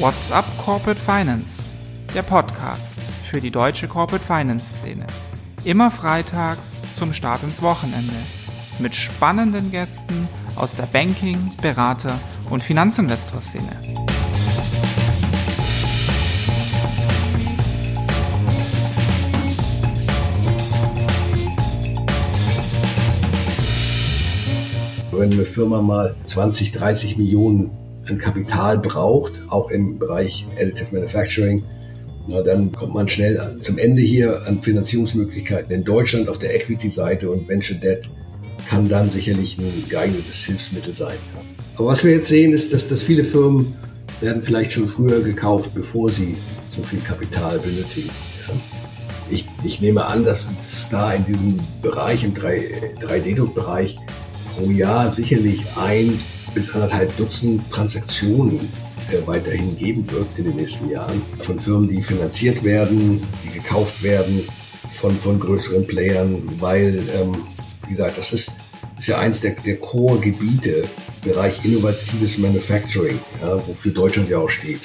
What's up Corporate Finance? Der Podcast für die deutsche Corporate Finance Szene. Immer freitags zum Start ins Wochenende. Mit spannenden Gästen aus der Banking-, Berater- und Finanzinvestor-Szene. Wenn eine Firma mal 20, 30 Millionen an Kapital braucht, auch im Bereich Additive Manufacturing, na, dann kommt man schnell zum Ende hier an Finanzierungsmöglichkeiten in Deutschland auf der Equity-Seite und Venture Debt kann dann sicherlich ein geeignetes Hilfsmittel sein. Aber was wir jetzt sehen, ist, dass, dass viele Firmen werden vielleicht schon früher gekauft, bevor sie so viel Kapital benötigen. Ich, ich nehme an, dass es da in diesem Bereich, im 3D-Druckbereich, pro Jahr sicherlich ein bis anderthalb Dutzend Transaktionen äh, weiterhin geben wird in den nächsten Jahren von Firmen, die finanziert werden, die gekauft werden von, von größeren Playern, weil, ähm, wie gesagt, das ist, ist ja eins der, der Core-Gebiete, Bereich innovatives Manufacturing, ja, wofür Deutschland ja auch steht.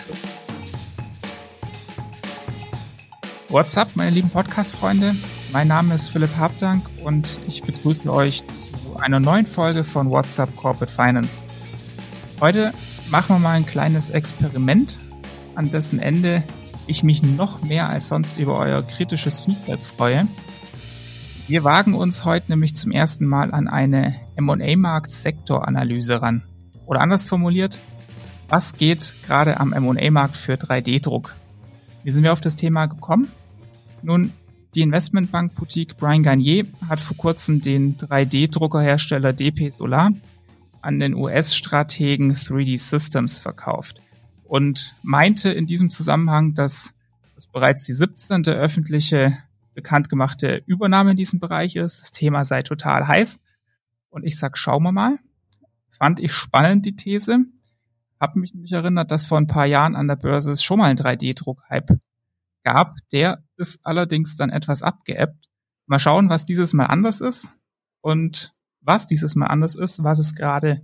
What's up, meine lieben Podcast-Freunde? Mein Name ist Philipp Habdank und ich begrüße euch zu einer neuen Folge von WhatsApp Corporate Finance. Heute machen wir mal ein kleines Experiment, an dessen Ende ich mich noch mehr als sonst über euer kritisches Feedback freue. Wir wagen uns heute nämlich zum ersten Mal an eine M&A-Markt-Sektoranalyse ran. Oder anders formuliert, was geht gerade am M&A-Markt für 3D-Druck? Wie sind wir auf das Thema gekommen? Nun, die Investmentbank Boutique Brian Garnier hat vor kurzem den 3D-Druckerhersteller DP Solar an den US-Strategen 3D Systems verkauft und meinte in diesem Zusammenhang, dass das bereits die 17. öffentliche bekannt gemachte Übernahme in diesem Bereich ist. Das Thema sei total heiß. Und ich sag, schauen wir mal. Fand ich spannend, die These. Hab mich nämlich erinnert, dass vor ein paar Jahren an der Börse es schon mal einen 3D-Druck-Hype gab. Der ist allerdings dann etwas abgeebbt. Mal schauen, was dieses Mal anders ist und was dieses Mal anders ist, was es gerade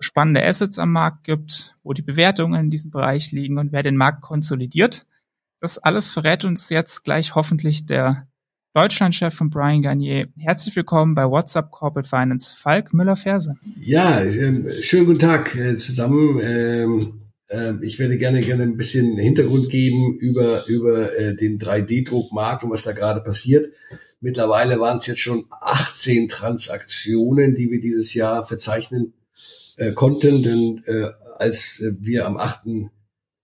spannende Assets am Markt gibt, wo die Bewertungen in diesem Bereich liegen und wer den Markt konsolidiert. Das alles verrät uns jetzt gleich hoffentlich der Deutschlandchef von Brian Garnier. Herzlich willkommen bei WhatsApp Corporate Finance, Falk Müller-Ferse. Ja, ähm, schönen guten Tag äh, zusammen. Ähm, äh, ich werde gerne gerne ein bisschen Hintergrund geben über über äh, den 3D-Druckmarkt und was da gerade passiert. Mittlerweile waren es jetzt schon 18 Transaktionen, die wir dieses Jahr verzeichnen äh, konnten, denn äh, als äh, wir am 8.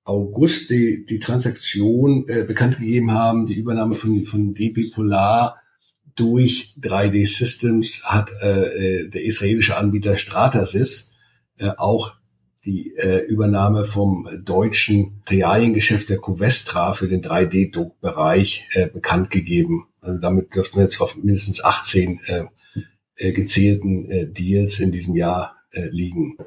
August die, die Transaktion äh, bekannt gegeben haben, die Übernahme von, von DP Polar durch 3D Systems hat äh, äh, der israelische Anbieter Stratasys äh, auch die äh, Übernahme vom deutschen Materialiengeschäft der Covestra für den 3D-Druckbereich äh, bekannt gegeben. Also damit dürften wir jetzt auf mindestens 18 äh, äh, gezählten äh, Deals in diesem Jahr äh, liegen.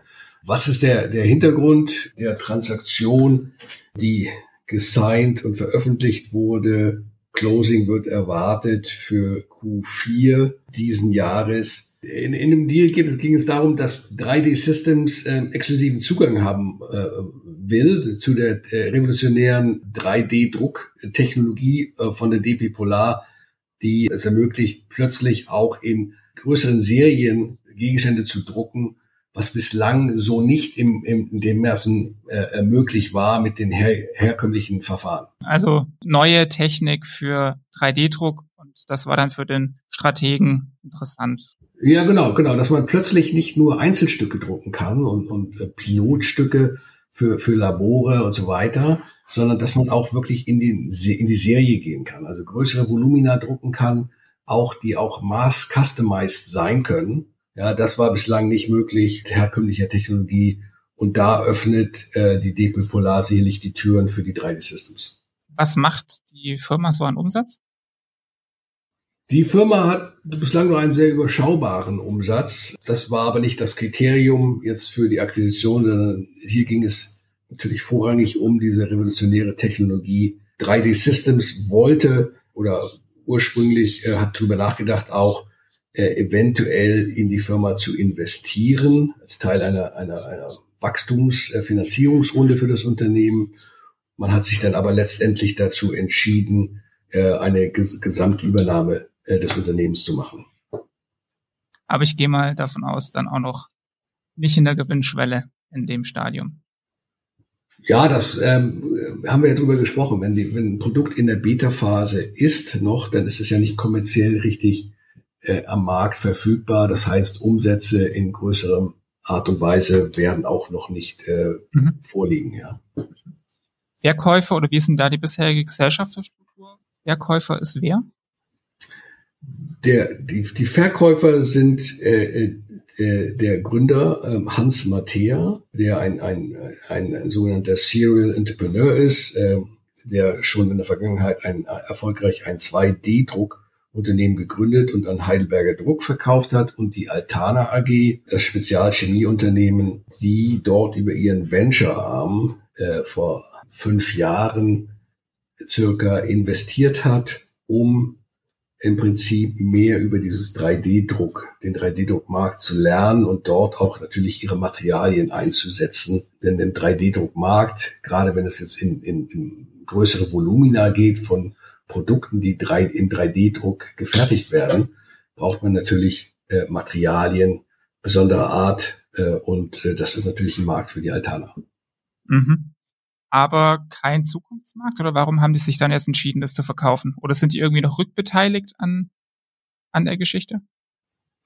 Was ist der, der Hintergrund der Transaktion, die gesigned und veröffentlicht wurde? Closing wird erwartet für Q4 diesen Jahres. In, in dem Deal geht, ging es darum, dass 3D Systems äh, exklusiven Zugang haben äh, will zu der äh, revolutionären 3D-Drucktechnologie äh, von der DP Polar, die es ermöglicht, plötzlich auch in größeren Serien Gegenstände zu drucken, was bislang so nicht im, im, in dem Maßen äh, möglich war mit den her, herkömmlichen Verfahren. Also neue Technik für 3D-Druck und das war dann für den Strategen interessant. Ja, genau, genau, dass man plötzlich nicht nur Einzelstücke drucken kann und, und äh, Pilotstücke für, für Labore und so weiter, sondern dass man auch wirklich in, den, in die Serie gehen kann, also größere Volumina drucken kann, auch die auch mass customized sein können. Ja, das war bislang nicht möglich, herkömmlicher Technologie. Und da öffnet äh, die DP Polar sicherlich die Türen für die 3D-Systems. Was macht die Firma so an Umsatz? Die Firma hat bislang nur einen sehr überschaubaren Umsatz. Das war aber nicht das Kriterium jetzt für die Akquisition, sondern hier ging es natürlich vorrangig um diese revolutionäre Technologie. 3D Systems wollte oder ursprünglich äh, hat darüber nachgedacht, auch äh, eventuell in die Firma zu investieren als Teil einer, einer, einer Wachstumsfinanzierungsrunde für das Unternehmen. Man hat sich dann aber letztendlich dazu entschieden, eine Gesamtübernahme des Unternehmens zu machen. Aber ich gehe mal davon aus, dann auch noch nicht in der Gewinnschwelle in dem Stadium. Ja, das ähm, haben wir ja drüber gesprochen. Wenn, die, wenn ein Produkt in der Beta-Phase ist noch, dann ist es ja nicht kommerziell richtig äh, am Markt verfügbar. Das heißt, Umsätze in größerem Art und Weise werden auch noch nicht äh, mhm. vorliegen. Ja. Verkäufer oder wie ist denn da die bisherige Gesellschaftsstruktur? Verkäufer ist wer? Der, die, die Verkäufer sind äh, äh äh, der Gründer ähm, Hans Mattea, der ein, ein, ein sogenannter Serial Entrepreneur ist, äh, der schon in der Vergangenheit ein, erfolgreich ein 2D-Druckunternehmen gegründet und an Heidelberger Druck verkauft hat und die Altana AG, das Spezialchemieunternehmen, die dort über ihren Venture-Arm äh, vor fünf Jahren circa investiert hat, um im Prinzip mehr über dieses 3D-Druck, den 3D-Druckmarkt zu lernen und dort auch natürlich ihre Materialien einzusetzen. Denn im 3D-Druckmarkt, gerade wenn es jetzt in, in, in größere Volumina geht von Produkten, die drei, in 3D-Druck gefertigt werden, braucht man natürlich äh, Materialien besonderer Art äh, und äh, das ist natürlich ein Markt für die Altana. Mhm aber kein Zukunftsmarkt? Oder warum haben die sich dann erst entschieden, das zu verkaufen? Oder sind die irgendwie noch rückbeteiligt an, an der Geschichte?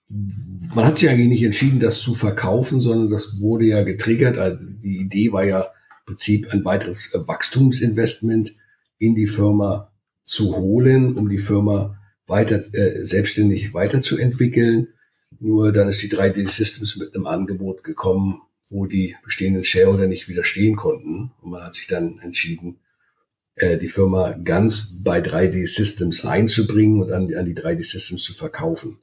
Man hat sich eigentlich nicht entschieden, das zu verkaufen, sondern das wurde ja getriggert. Also die Idee war ja im Prinzip ein weiteres Wachstumsinvestment in die Firma zu holen, um die Firma weiter äh, selbstständig weiterzuentwickeln. Nur dann ist die 3D Systems mit einem Angebot gekommen, wo die bestehenden Shareholder nicht widerstehen konnten. Und man hat sich dann entschieden, äh, die Firma ganz bei 3D Systems einzubringen und an, an die 3D Systems zu verkaufen.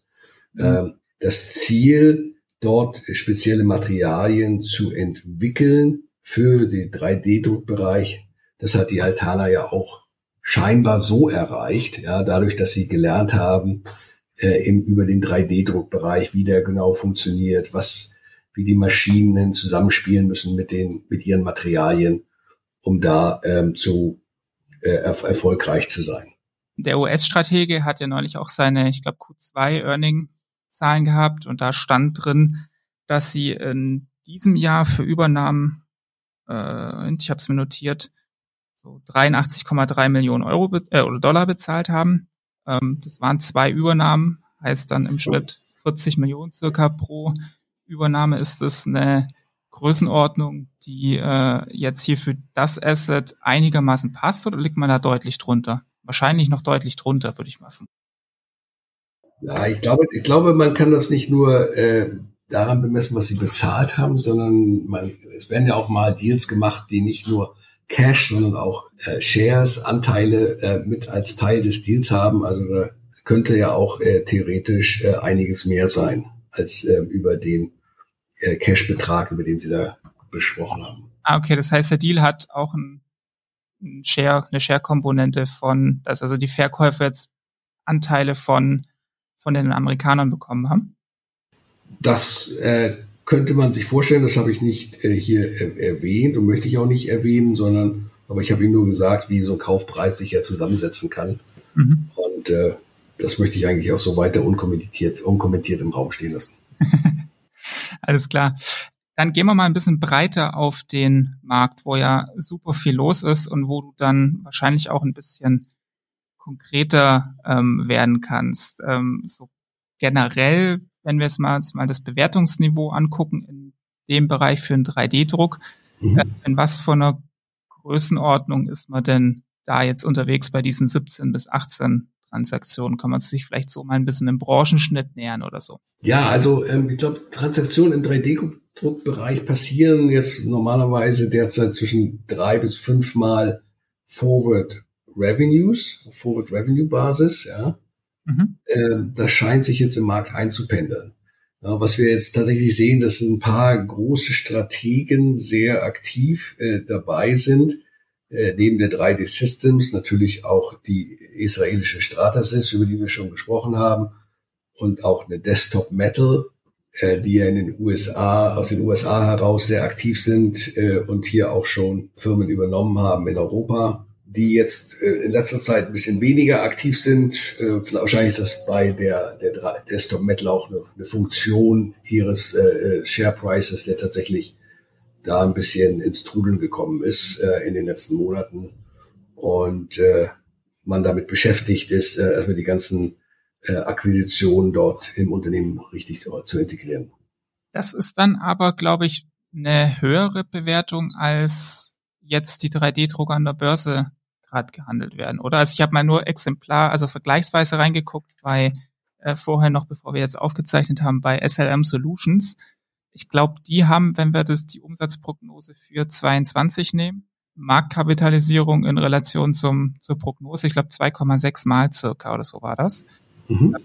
Mhm. Ähm, das Ziel, dort spezielle Materialien zu entwickeln für den 3D-Druckbereich, das hat die Altana ja auch scheinbar so erreicht, ja, dadurch, dass sie gelernt haben, äh, im, über den 3D-Druckbereich, wie der genau funktioniert, was wie die Maschinen zusammenspielen müssen mit den, mit ihren Materialien, um da ähm, zu äh, erf erfolgreich zu sein. Der US-Stratege hat ja neulich auch seine, ich glaube, Q2-Earning-Zahlen gehabt und da stand drin, dass sie in diesem Jahr für Übernahmen, äh, ich habe es mir notiert, so 83,3 Millionen Euro äh, oder Dollar bezahlt haben. Ähm, das waren zwei Übernahmen, heißt dann im Schnitt 40 Millionen circa pro Übernahme ist es eine Größenordnung, die äh, jetzt hier für das Asset einigermaßen passt oder liegt man da deutlich drunter? Wahrscheinlich noch deutlich drunter, würde ich mal vermuten. Ja, ich glaube, ich glaube, man kann das nicht nur äh, daran bemessen, was sie bezahlt haben, sondern man, es werden ja auch mal Deals gemacht, die nicht nur Cash, sondern auch äh, Shares, Anteile äh, mit als Teil des Deals haben. Also da könnte ja auch äh, theoretisch äh, einiges mehr sein als äh, über den äh, Cash-Betrag, über den Sie da besprochen haben. Ah, okay, das heißt, der Deal hat auch ein, ein Share, eine Share-Komponente von, dass also die Verkäufer jetzt Anteile von, von den Amerikanern bekommen haben? Das äh, könnte man sich vorstellen, das habe ich nicht äh, hier äh, erwähnt und möchte ich auch nicht erwähnen, sondern aber ich habe Ihnen nur gesagt, wie so ein Kaufpreis sich ja zusammensetzen kann. Mhm. Und äh, das möchte ich eigentlich auch so weiter unkommentiert, unkommentiert im Raum stehen lassen. Alles klar. Dann gehen wir mal ein bisschen breiter auf den Markt, wo ja super viel los ist und wo du dann wahrscheinlich auch ein bisschen konkreter ähm, werden kannst. Ähm, so generell, wenn wir jetzt mal, jetzt mal das Bewertungsniveau angucken in dem Bereich für einen 3D-Druck, mhm. äh, in was von einer Größenordnung ist man denn da jetzt unterwegs bei diesen 17 bis 18 Transaktionen? Kann man sich vielleicht so mal ein bisschen im Branchenschnitt nähern oder so? Ja, also ähm, ich glaube, Transaktionen im 3D-Druckbereich passieren jetzt normalerweise derzeit zwischen drei bis fünfmal Forward Revenues, Forward Revenue Basis, ja. Mhm. Ähm, das scheint sich jetzt im Markt einzupendeln. Ja, was wir jetzt tatsächlich sehen, dass ein paar große Strategen sehr aktiv äh, dabei sind, äh, neben der 3D Systems natürlich auch die israelische Stratasys, über die wir schon gesprochen haben, und auch eine Desktop Metal äh, die ja in den USA, aus den USA heraus sehr aktiv sind äh, und hier auch schon Firmen übernommen haben in Europa, die jetzt äh, in letzter Zeit ein bisschen weniger aktiv sind. Äh, wahrscheinlich ist das bei der, der Desktop Metal auch eine, eine Funktion ihres äh, äh, Share Prices, der tatsächlich da ein bisschen ins Trudeln gekommen ist äh, in den letzten Monaten und äh, man damit beschäftigt ist, äh, erstmal die ganzen äh, Akquisitionen dort im Unternehmen richtig zu, zu integrieren. Das ist dann aber, glaube ich, eine höhere Bewertung als jetzt die 3D-Drucker an der Börse gerade gehandelt werden, oder? Also ich habe mal nur Exemplar, also vergleichsweise reingeguckt bei äh, vorher noch, bevor wir jetzt aufgezeichnet haben, bei SLM Solutions. Ich glaube, die haben, wenn wir das die Umsatzprognose für 22 nehmen, Marktkapitalisierung in Relation zum zur Prognose, ich glaube 2,6 mal circa oder so war das. Mhm.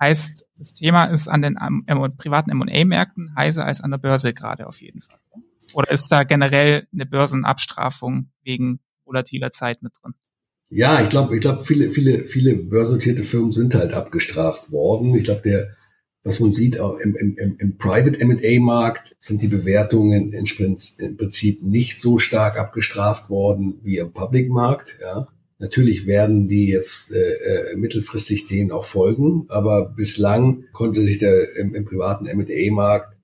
Heißt, das Thema ist an den M privaten M&A-Märkten heißer als an der Börse gerade auf jeden Fall. Oder ist da generell eine Börsenabstrafung wegen volatiler Zeit mit drin? Ja, ich glaube, ich glaube, viele, viele, viele börsennotierte Firmen sind halt abgestraft worden. Ich glaube, der, was man sieht im, im, im Private M&A-Markt sind die Bewertungen im Prinzip nicht so stark abgestraft worden wie im Public-Markt. Ja. Natürlich werden die jetzt äh, äh mittelfristig denen auch folgen, aber bislang konnte sich der im, im privaten M&A-Markt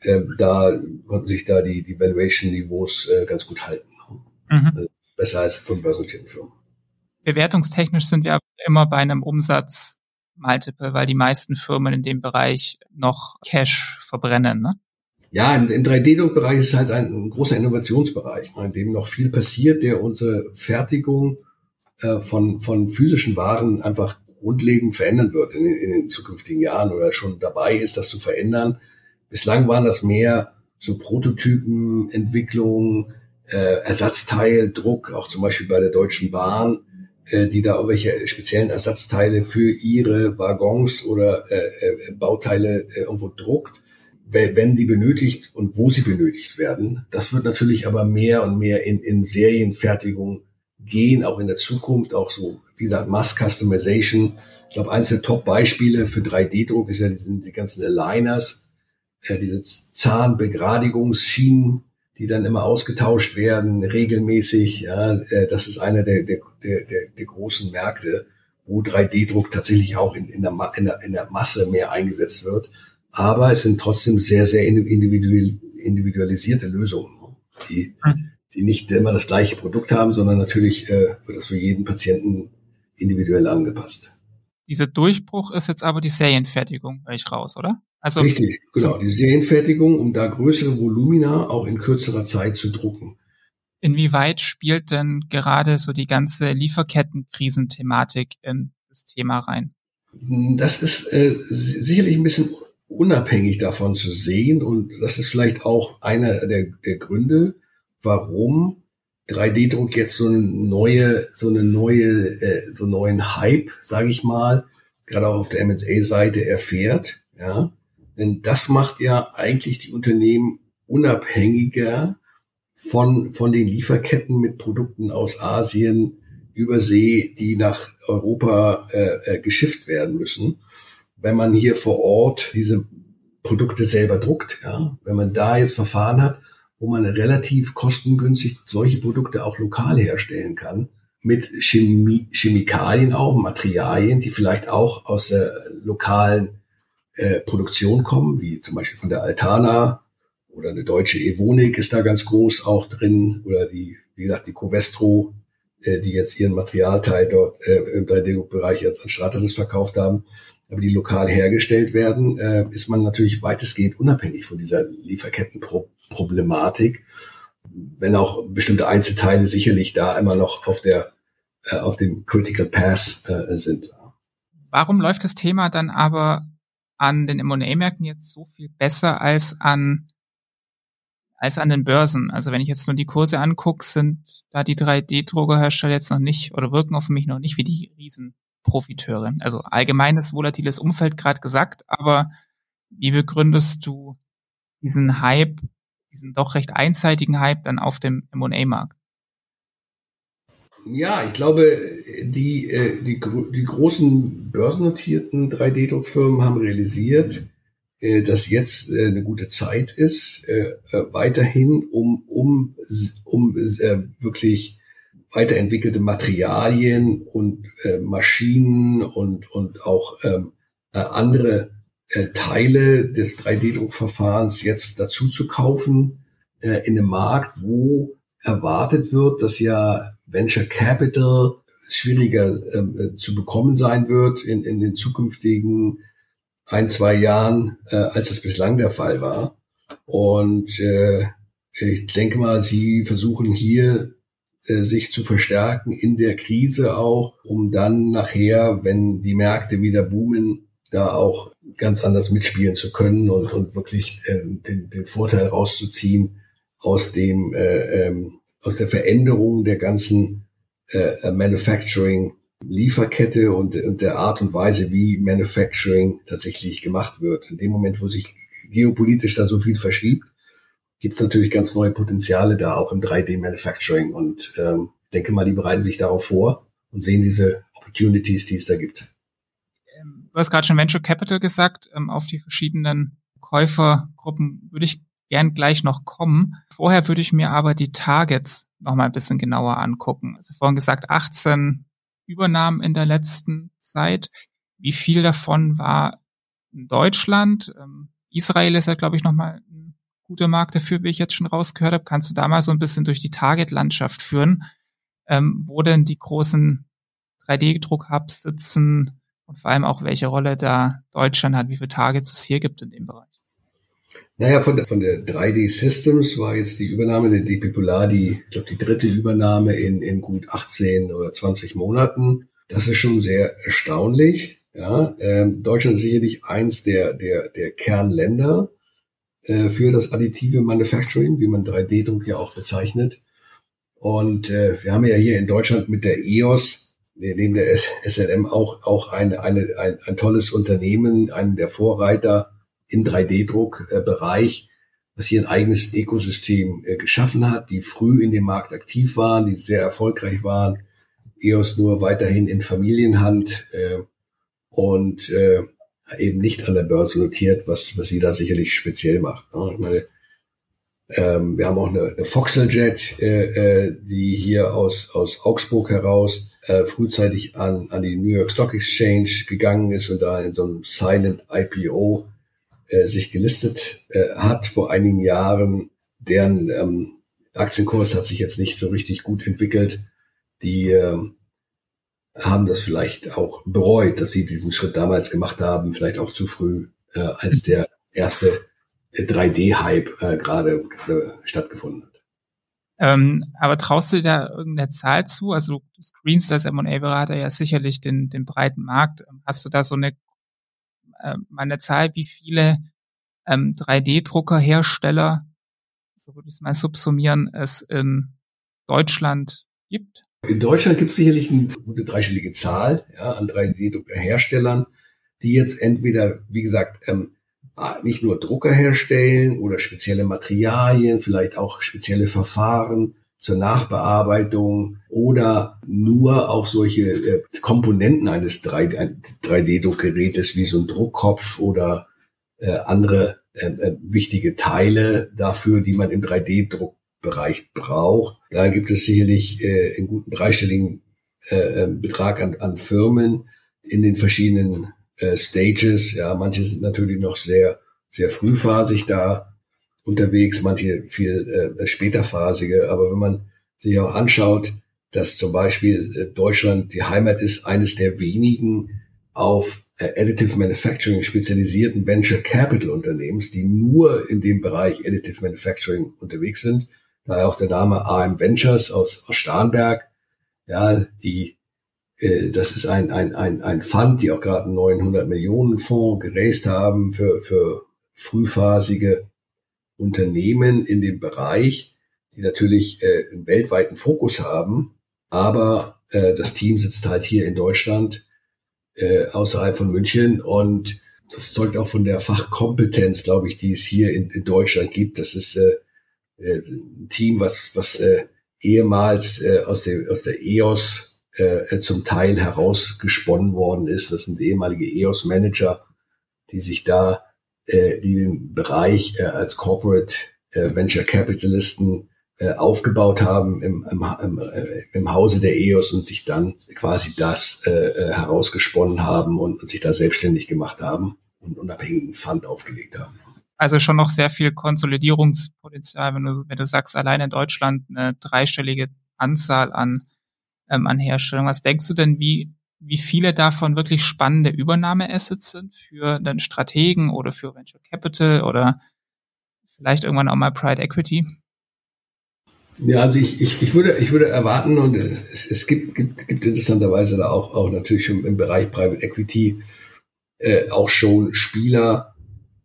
äh, da konnten sich da die, die Valuation-Niveaus äh, ganz gut halten. Mhm. Also besser als von börsennotierten Firmen. Bewertungstechnisch sind wir immer bei einem Umsatz Multiple, weil die meisten Firmen in dem Bereich noch Cash verbrennen, ne? Ja, im, im 3D-Druckbereich ist halt ein, großer Innovationsbereich, in dem noch viel passiert, der unsere Fertigung äh, von, von physischen Waren einfach grundlegend verändern wird in, in den zukünftigen Jahren oder schon dabei ist, das zu verändern. Bislang waren das mehr so Prototypen, Entwicklung, äh, Ersatzteildruck, auch zum Beispiel bei der Deutschen Bahn, die da irgendwelche speziellen Ersatzteile für ihre Waggons oder äh, äh, Bauteile äh, irgendwo druckt, wenn die benötigt und wo sie benötigt werden. Das wird natürlich aber mehr und mehr in, in Serienfertigung gehen, auch in der Zukunft, auch so, wie gesagt, Mass Customization. Ich glaube, eins der Top-Beispiele für 3D-Druck ist ja die, die ganzen Aligners, äh, diese Zahnbegradigungsschienen, die dann immer ausgetauscht werden, regelmäßig. Ja, äh, das ist einer der, der, der, der großen Märkte, wo 3D-Druck tatsächlich auch in, in, der, in, der, in der Masse mehr eingesetzt wird. Aber es sind trotzdem sehr, sehr individuell, individualisierte Lösungen, ne, die, die nicht immer das gleiche Produkt haben, sondern natürlich äh, wird das für jeden Patienten individuell angepasst. Dieser Durchbruch ist jetzt aber die Serienfertigung, höre ich raus, oder? Also Richtig, genau. So. Die Serienfertigung, um da größere Volumina auch in kürzerer Zeit zu drucken. Inwieweit spielt denn gerade so die ganze Lieferkettenkrisenthematik in das Thema rein? Das ist äh, sicherlich ein bisschen unabhängig davon zu sehen und das ist vielleicht auch einer der, der Gründe, warum 3D-Druck jetzt so eine neue, so eine neue, äh, so einen neuen Hype, sage ich mal, gerade auch auf der M&A-Seite erfährt. Ja, denn das macht ja eigentlich die Unternehmen unabhängiger von, von den Lieferketten mit Produkten aus Asien über See, die nach Europa äh, äh, geschifft werden müssen. Wenn man hier vor Ort diese Produkte selber druckt, ja, wenn man da jetzt Verfahren hat, wo man relativ kostengünstig solche Produkte auch lokal herstellen kann, mit Chemie, Chemikalien auch, Materialien, die vielleicht auch aus der lokalen äh, Produktion kommen, wie zum Beispiel von der Altana oder eine deutsche Evonik ist da ganz groß auch drin oder die, wie gesagt, die Covestro, äh, die jetzt ihren Materialteil dort äh, im 3D-Bereich jetzt an Stratasys verkauft haben, aber die lokal hergestellt werden, äh, ist man natürlich weitestgehend unabhängig von dieser Lieferkettenproblematik, wenn auch bestimmte Einzelteile sicherlich da immer noch auf der äh, auf dem Critical Path äh, sind. Warum läuft das Thema dann aber an den M&A-Märkten jetzt so viel besser als an als an den Börsen. Also wenn ich jetzt nur die Kurse angucke, sind da die 3D-Druckerhersteller jetzt noch nicht oder wirken auf mich noch nicht wie die Riesenprofiteure. Also allgemeines volatiles Umfeld gerade gesagt, aber wie begründest du diesen Hype, diesen doch recht einseitigen Hype dann auf dem M&A-Markt? Ja, ich glaube, die, äh, die, die großen börsennotierten 3D-Druckfirmen haben realisiert, äh, dass jetzt äh, eine gute Zeit ist, weiterhin, um, um, um wirklich weiterentwickelte Materialien und Maschinen und, und auch ähm, äh, andere äh, Teile des 3D-Druckverfahrens jetzt dazu zu kaufen äh, in einem Markt, wo erwartet wird, dass ja Venture Capital schwieriger ähm, äh, zu bekommen sein wird in, in den zukünftigen ein, zwei Jahren, äh, als es bislang der Fall war. Und äh, ich denke mal, Sie versuchen hier äh, sich zu verstärken in der Krise auch, um dann nachher, wenn die Märkte wieder boomen, da auch ganz anders mitspielen zu können und, und wirklich äh, den, den Vorteil rauszuziehen aus dem äh, ähm, aus der Veränderung der ganzen äh, Manufacturing Lieferkette und, und der Art und Weise, wie Manufacturing tatsächlich gemacht wird. In dem Moment, wo sich geopolitisch da so viel verschiebt, gibt es natürlich ganz neue Potenziale da auch im 3D-Manufacturing. Und ähm, denke mal, die bereiten sich darauf vor und sehen diese Opportunities, die es da gibt. Du hast gerade schon Venture Capital gesagt. Ähm, auf die verschiedenen Käufergruppen würde ich gern gleich noch kommen. Vorher würde ich mir aber die Targets noch mal ein bisschen genauer angucken. Also vorhin gesagt, 18 Übernahmen in der letzten Zeit. Wie viel davon war in Deutschland? Ähm, Israel ist ja, glaube ich, noch mal ein guter Markt dafür, wie ich jetzt schon rausgehört habe. Kannst du da mal so ein bisschen durch die Target-Landschaft führen, ähm, wo denn die großen 3D-Druck-Hubs sitzen und vor allem auch welche Rolle da Deutschland hat, wie viele Targets es hier gibt in dem Bereich? Naja, von der, von der 3D Systems war jetzt die Übernahme der DP Polar die, ich glaube, die dritte Übernahme in, in gut 18 oder 20 Monaten. Das ist schon sehr erstaunlich. Ja, ähm, Deutschland ist sicherlich eins der, der, der Kernländer äh, für das additive Manufacturing, wie man 3D-Druck ja auch bezeichnet. Und äh, wir haben ja hier in Deutschland mit der EOS, neben der SLM auch, auch eine, eine, ein, ein tolles Unternehmen, einen der Vorreiter im 3D-Druck-Bereich, was hier ein eigenes Ökosystem äh, geschaffen hat, die früh in dem Markt aktiv waren, die sehr erfolgreich waren, EOS nur weiterhin in Familienhand äh, und äh, eben nicht an der Börse notiert, was, was sie da sicherlich speziell macht. Ne? Ich meine, ähm, wir haben auch eine, eine Voxeljet, äh, äh, die hier aus, aus Augsburg heraus äh, frühzeitig an, an die New York Stock Exchange gegangen ist und da in so einem Silent IPO äh, sich gelistet äh, hat vor einigen Jahren. Deren ähm, Aktienkurs hat sich jetzt nicht so richtig gut entwickelt. Die äh, haben das vielleicht auch bereut, dass sie diesen Schritt damals gemacht haben, vielleicht auch zu früh, äh, als der erste 3D-Hype äh, gerade gerade stattgefunden hat. Ähm, aber traust du dir da irgendeine Zahl zu? Also du screenst als M&A-Berater ja sicherlich den, den breiten Markt. Hast du da so eine äh, mal eine Zahl, wie viele ähm, 3D-Druckerhersteller, so würde ich es mal subsumieren, es in Deutschland gibt? In Deutschland gibt es sicherlich eine gute dreistellige Zahl ja, an 3D-Druckerherstellern, die jetzt entweder, wie gesagt, ähm, nicht nur Drucker herstellen oder spezielle Materialien, vielleicht auch spezielle Verfahren zur Nachbearbeitung oder nur auch solche äh, Komponenten eines 3D-Druckgerätes wie so ein Druckkopf oder äh, andere äh, wichtige Teile dafür, die man im 3D-Druckbereich braucht. Da gibt es sicherlich einen guten dreistelligen Betrag an, an Firmen in den verschiedenen äh, Stages. Ja, manche sind natürlich noch sehr, sehr frühphasig da unterwegs, manche viel äh, späterphasige. Aber wenn man sich auch anschaut, dass zum Beispiel äh, Deutschland die Heimat ist eines der wenigen auf äh, Additive Manufacturing spezialisierten Venture Capital Unternehmens, die nur in dem Bereich Additive Manufacturing unterwegs sind. Daher auch der Name AM Ventures aus, aus Starnberg. Ja, die, das ist ein, ein, ein, ein Fund, die auch gerade einen 900 Millionen Fonds geraced haben für, für frühphasige Unternehmen in dem Bereich, die natürlich äh, einen weltweiten Fokus haben, aber äh, das Team sitzt halt hier in Deutschland äh, außerhalb von München und das zeugt auch von der Fachkompetenz, glaube ich, die es hier in, in Deutschland gibt. Das ist äh, äh, ein Team, was, was äh, ehemals äh, aus, der, aus der EOS äh, zum Teil herausgesponnen worden ist. Das sind ehemalige EOS-Manager, die sich da äh, die den Bereich äh, als Corporate Venture Capitalisten aufgebaut haben im, im, im, Hause der EOS und sich dann quasi das herausgesponnen haben und, und sich da selbstständig gemacht haben und unabhängigen Fund aufgelegt haben. Also schon noch sehr viel Konsolidierungspotenzial, wenn du, wenn du sagst, allein in Deutschland eine dreistellige Anzahl an, ähm, an Herstellungen. Was denkst du denn, wie, wie viele davon wirklich spannende Übernahmeassets sind für den Strategen oder für Venture Capital oder vielleicht irgendwann auch mal Pride Equity? Ja, also ich, ich, ich, würde, ich würde erwarten, und es, es gibt, gibt, gibt interessanterweise da auch, auch natürlich schon im Bereich Private Equity äh, auch schon Spieler,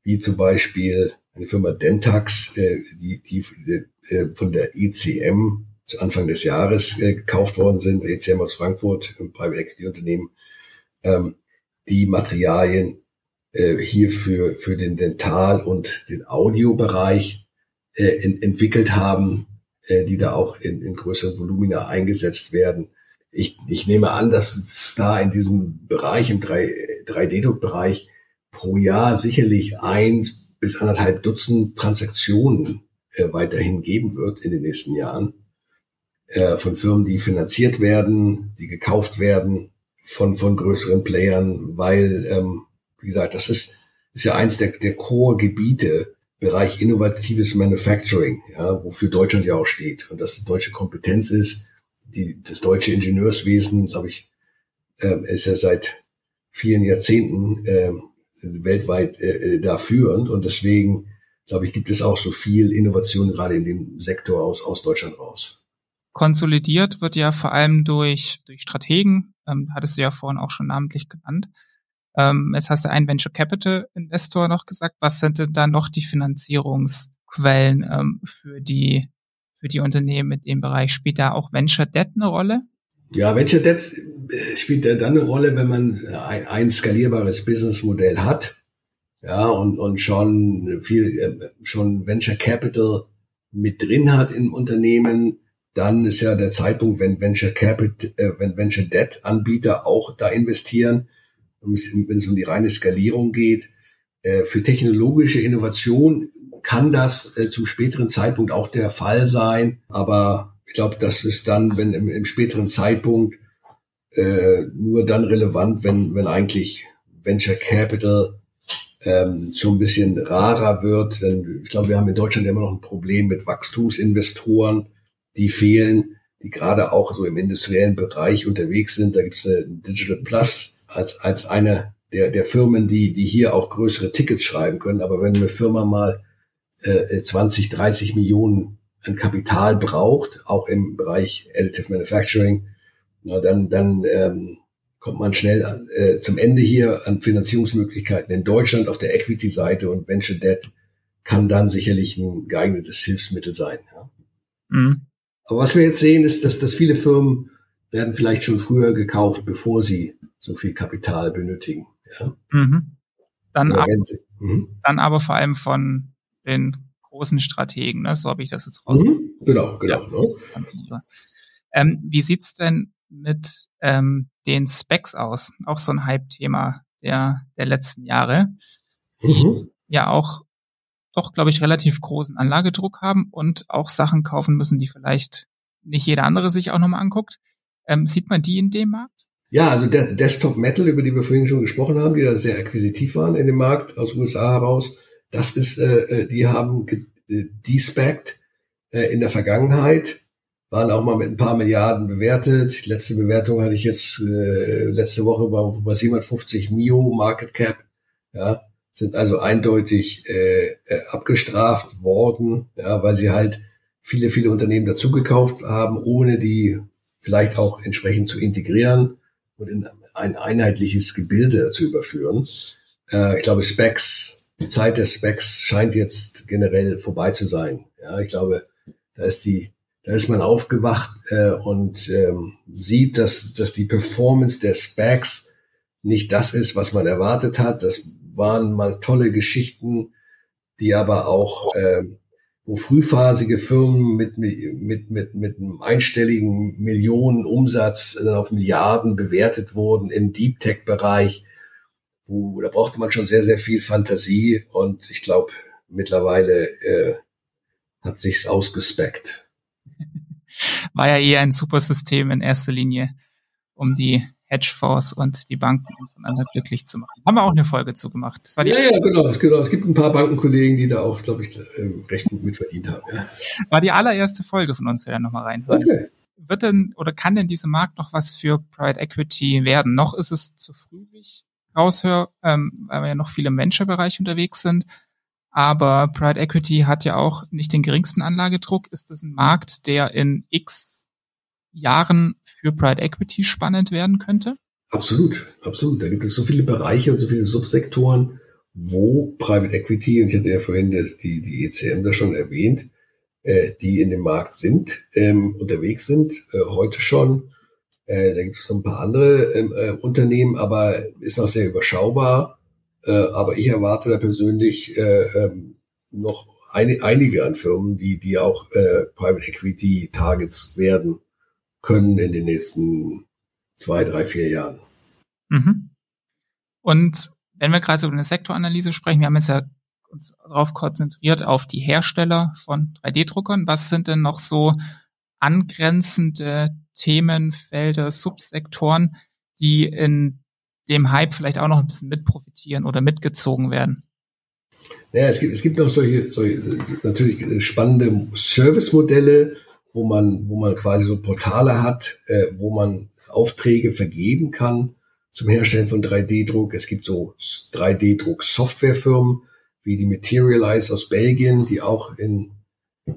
wie zum Beispiel eine Firma Dentax, äh, die, die äh, von der ECM zu Anfang des Jahres äh, gekauft worden sind, ECM aus Frankfurt, ein Private Equity Unternehmen, ähm, die Materialien äh, hier für, für den Dental- und den Audiobereich äh, in, entwickelt haben äh, die da auch in, in größeren Volumina eingesetzt werden. Ich, ich nehme an, dass es da in diesem Bereich, im 3D-Druck-Bereich, pro Jahr sicherlich ein bis anderthalb Dutzend Transaktionen äh, weiterhin geben wird in den nächsten Jahren äh, von Firmen, die finanziert werden, die gekauft werden von, von größeren Playern, weil, ähm, wie gesagt, das ist, ist ja eins der, der Core-Gebiete Bereich innovatives Manufacturing, ja, wofür Deutschland ja auch steht und das deutsche Kompetenz ist. Die, das deutsche Ingenieurswesen, glaube ich, äh, ist ja seit vielen Jahrzehnten äh, weltweit äh, da führend und deswegen, glaube ich, gibt es auch so viel Innovation gerade in dem Sektor aus, aus Deutschland raus. Konsolidiert wird ja vor allem durch, durch Strategen, ähm, hattest du ja vorhin auch schon namentlich genannt. Ähm, jetzt hast du einen Venture Capital Investor noch gesagt. Was sind denn da noch die Finanzierungsquellen ähm, für die für die Unternehmen in dem Bereich? Spielt da auch Venture Debt eine Rolle? Ja, Venture Debt äh, spielt dann eine Rolle, wenn man ein, ein skalierbares Businessmodell hat, ja, und, und schon viel, äh, schon Venture Capital mit drin hat im Unternehmen, dann ist ja der Zeitpunkt, wenn Venture Capital, äh, wenn Venture Debt Anbieter auch da investieren, wenn es um die reine Skalierung geht. Äh, für technologische Innovation kann das äh, zum späteren Zeitpunkt auch der Fall sein, aber ich glaube, das ist dann, wenn im, im späteren Zeitpunkt äh, nur dann relevant, wenn, wenn eigentlich Venture Capital ähm, schon ein bisschen rarer wird. Denn ich glaube, wir haben in Deutschland immer noch ein Problem mit Wachstumsinvestoren, die fehlen, die gerade auch so im industriellen Bereich unterwegs sind. Da gibt es eine Digital Plus als, als eine der, der Firmen, die, die hier auch größere Tickets schreiben können. Aber wenn eine Firma mal äh, 20, 30 Millionen an Kapital braucht, auch im Bereich Additive Manufacturing, na, dann, dann ähm, kommt man schnell an, äh, zum Ende hier an Finanzierungsmöglichkeiten in Deutschland auf der Equity-Seite und Venture Debt kann dann sicherlich ein geeignetes Hilfsmittel sein. Ja. Mhm. Aber was wir jetzt sehen, ist, dass, dass viele Firmen werden vielleicht schon früher gekauft, bevor sie so viel Kapital benötigen. Ja. Mhm. Dann, ab, mhm. dann aber vor allem von den großen Strategen, ne? so habe ich das jetzt raus. Mhm. Genau, genau. Ne? ähm, wie sieht's denn mit ähm, den Specs aus? Auch so ein Hype-Thema der, der letzten Jahre. Mhm. ja auch doch, glaube ich, relativ großen Anlagedruck haben und auch Sachen kaufen müssen, die vielleicht nicht jeder andere sich auch nochmal anguckt. Ähm, sieht man die in dem Markt? Ja, also De Desktop Metal, über die wir vorhin schon gesprochen haben, die da sehr akquisitiv waren in dem Markt aus USA heraus, das ist, äh, äh die haben äh, despackt äh, in der Vergangenheit, waren auch mal mit ein paar Milliarden bewertet. Die letzte Bewertung hatte ich jetzt äh, letzte Woche bei 750 Mio Market Cap. Ja, sind also eindeutig äh, äh, abgestraft worden, ja, weil sie halt viele, viele Unternehmen dazugekauft haben, ohne die vielleicht auch entsprechend zu integrieren und in ein einheitliches Gebilde zu überführen. Äh, ich glaube, Specs, die Zeit der Specs scheint jetzt generell vorbei zu sein. Ja, ich glaube, da ist die, da ist man aufgewacht äh, und ähm, sieht, dass, dass die Performance der Specs nicht das ist, was man erwartet hat. Das waren mal tolle Geschichten, die aber auch äh, wo frühphasige Firmen mit, mit, mit, mit einem einstelligen Millionen Umsatz auf Milliarden bewertet wurden im Deep Tech Bereich. wo da brauchte man schon sehr, sehr viel Fantasie und ich glaube, mittlerweile äh, hat sich's ausgespeckt. War ja eher ein super System in erster Linie, um die Hedgefonds und die Banken untereinander glücklich zu machen. Haben wir auch eine Folge zu gemacht. Das war die ja, ja, genau, genau. Es gibt ein paar Bankenkollegen, die da auch, glaube ich, äh, recht gut mitverdient haben. Ja. War die allererste Folge von uns, wer nochmal reinhören. Okay. Wird denn oder kann denn dieser Markt noch was für Private Equity werden? Noch ist es zu früh, wie ich raushöre, ähm, weil wir ja noch viele im Venture-Bereich unterwegs sind. Aber Private Equity hat ja auch nicht den geringsten Anlagedruck. Ist das ein Markt, der in x Jahren für Private Equity spannend werden könnte? Absolut, absolut. Da gibt es so viele Bereiche und so viele Subsektoren, wo Private Equity, und ich hatte ja vorhin die, die ECM da schon erwähnt, äh, die in dem Markt sind, ähm, unterwegs sind, äh, heute schon. Äh, da gibt es noch ein paar andere ähm, äh, Unternehmen, aber ist noch sehr überschaubar. Äh, aber ich erwarte da persönlich äh, ähm, noch ein, einige an Firmen, die, die auch äh, Private Equity Targets werden können in den nächsten zwei, drei, vier Jahren. Mhm. Und wenn wir gerade über eine Sektoranalyse sprechen, wir haben jetzt ja uns darauf konzentriert auf die Hersteller von 3D-Druckern. Was sind denn noch so angrenzende Themenfelder, Subsektoren, die in dem Hype vielleicht auch noch ein bisschen mitprofitieren oder mitgezogen werden? Naja, es gibt, es gibt noch solche, solche natürlich spannende Service-Modelle, wo man, wo man quasi so Portale hat, äh, wo man Aufträge vergeben kann zum Herstellen von 3D-Druck. Es gibt so 3D-Druck-Softwarefirmen wie die Materialize aus Belgien, die auch in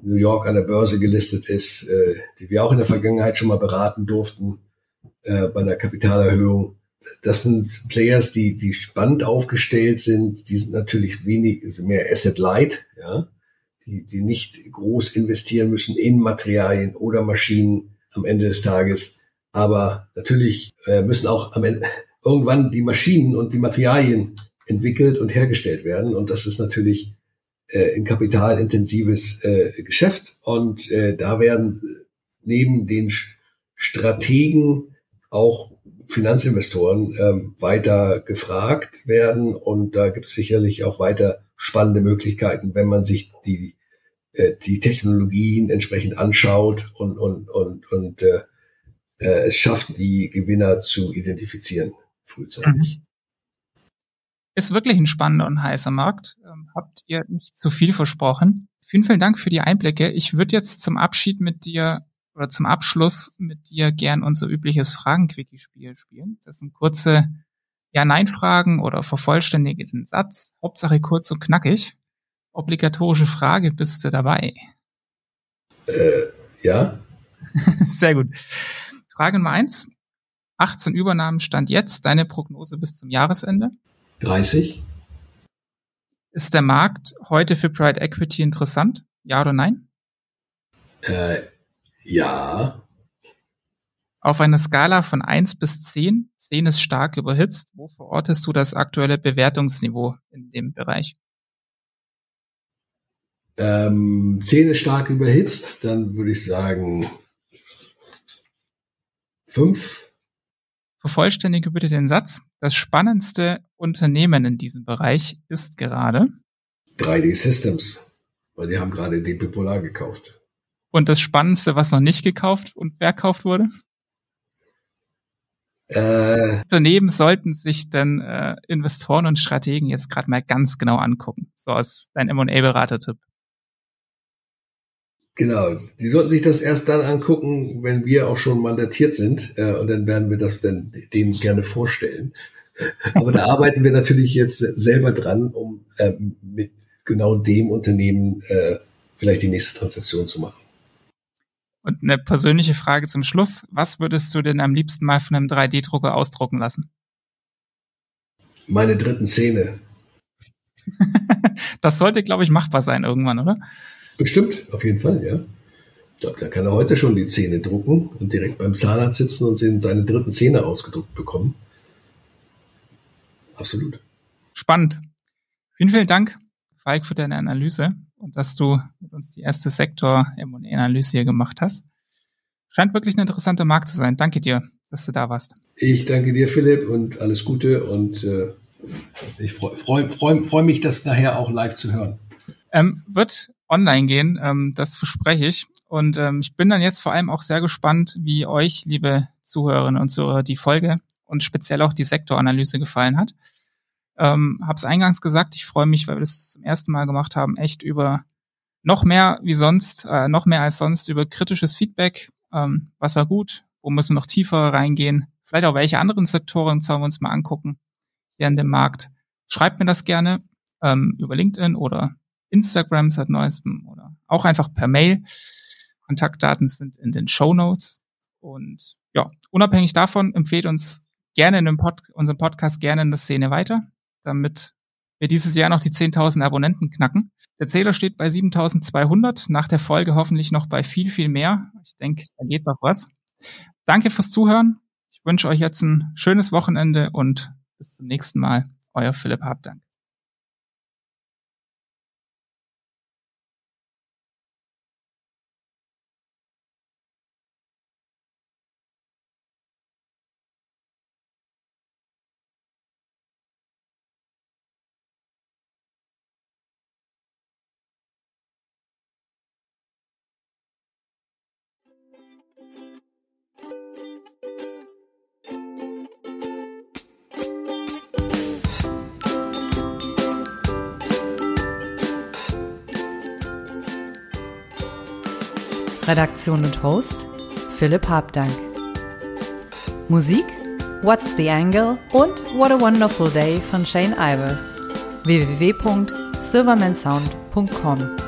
New York an der Börse gelistet ist, äh, die wir auch in der Vergangenheit schon mal beraten durften äh, bei einer Kapitalerhöhung. Das sind Players, die, die spannend aufgestellt sind. Die sind natürlich wenig, mehr Asset Light, ja die, die nicht groß investieren müssen in Materialien oder Maschinen am Ende des Tages. Aber natürlich äh, müssen auch am Ende irgendwann die Maschinen und die Materialien entwickelt und hergestellt werden. Und das ist natürlich äh, ein kapitalintensives äh, Geschäft. Und da werden neben den Strategen auch Finanzinvestoren ähm, weiter gefragt werden. Und da gibt es sicherlich auch weiter spannende Möglichkeiten, wenn man sich die äh, die Technologien entsprechend anschaut und, und, und, und äh, äh, es schafft, die Gewinner zu identifizieren frühzeitig. Mhm. Ist wirklich ein spannender und heißer Markt. Ähm, habt ihr nicht zu viel versprochen. Vielen, vielen Dank für die Einblicke. Ich würde jetzt zum Abschied mit dir oder zum Abschluss mit dir gern unser übliches Fragen-Quickie-Spiel spielen. Das sind kurze Ja-Nein-Fragen oder vervollständige den Satz. Hauptsache kurz und knackig obligatorische Frage, bist du dabei? Äh, ja. Sehr gut. Frage Nummer eins. 18 Übernahmen stand jetzt. Deine Prognose bis zum Jahresende? 30. Ist der Markt heute für Private Equity interessant? Ja oder nein? Äh, ja. Auf einer Skala von 1 bis 10, 10 ist stark überhitzt, wo verortest du das aktuelle Bewertungsniveau in dem Bereich? Ähm, Zähne stark überhitzt, dann würde ich sagen fünf. Vervollständige bitte den Satz. Das spannendste Unternehmen in diesem Bereich ist gerade 3D Systems, weil die haben gerade DP Polar gekauft. Und das Spannendste, was noch nicht gekauft und verkauft wurde? Äh, Unternehmen sollten sich dann äh, Investoren und Strategen jetzt gerade mal ganz genau angucken. So aus dein M&A-Berater-Tipp. Genau, die sollten sich das erst dann angucken, wenn wir auch schon mandatiert sind äh, und dann werden wir das dann denen gerne vorstellen. Aber da arbeiten wir natürlich jetzt selber dran, um äh, mit genau dem Unternehmen äh, vielleicht die nächste Transaktion zu machen. Und eine persönliche Frage zum Schluss. Was würdest du denn am liebsten mal von einem 3D-Drucker ausdrucken lassen? Meine dritten Zähne. das sollte, glaube ich, machbar sein irgendwann, oder? Bestimmt, auf jeden Fall, ja. Ich glaube, da kann er heute schon die Zähne drucken und direkt beim Zahnarzt sitzen und seine dritten Zähne ausgedruckt bekommen. Absolut. Spannend. Vielen, vielen Dank, Falk, für deine Analyse und dass du mit uns die erste Sektor-M&A-Analyse hier gemacht hast. Scheint wirklich ein interessanter Markt zu sein. Danke dir, dass du da warst. Ich danke dir, Philipp, und alles Gute und äh, Ich freue freu, freu, freu mich, das nachher auch live zu hören. Ähm, wird online gehen, ähm, das verspreche ich. Und ähm, ich bin dann jetzt vor allem auch sehr gespannt, wie euch, liebe Zuhörerinnen und Zuhörer, die Folge und speziell auch die Sektoranalyse gefallen hat. Ähm, Habe es eingangs gesagt, ich freue mich, weil wir das zum ersten Mal gemacht haben, echt über noch mehr wie sonst, äh, noch mehr als sonst über kritisches Feedback. Ähm, was war gut? Wo müssen wir noch tiefer reingehen? Vielleicht auch welche anderen Sektoren sollen wir uns mal angucken hier in dem Markt. Schreibt mir das gerne ähm, über LinkedIn oder Instagram seit neuestem oder auch einfach per Mail. Kontaktdaten sind in den Show Notes. Und ja, unabhängig davon empfehlt uns gerne in dem Pod unserem Podcast gerne in der Szene weiter, damit wir dieses Jahr noch die 10.000 Abonnenten knacken. Der Zähler steht bei 7.200, nach der Folge hoffentlich noch bei viel, viel mehr. Ich denke, da geht noch was. Danke fürs Zuhören. Ich wünsche euch jetzt ein schönes Wochenende und bis zum nächsten Mal. Euer Philipp Habdank. Redaktion und Host Philipp Habdank. Musik What's the Angle und What a Wonderful Day von Shane Ivers. www.silvermansound.com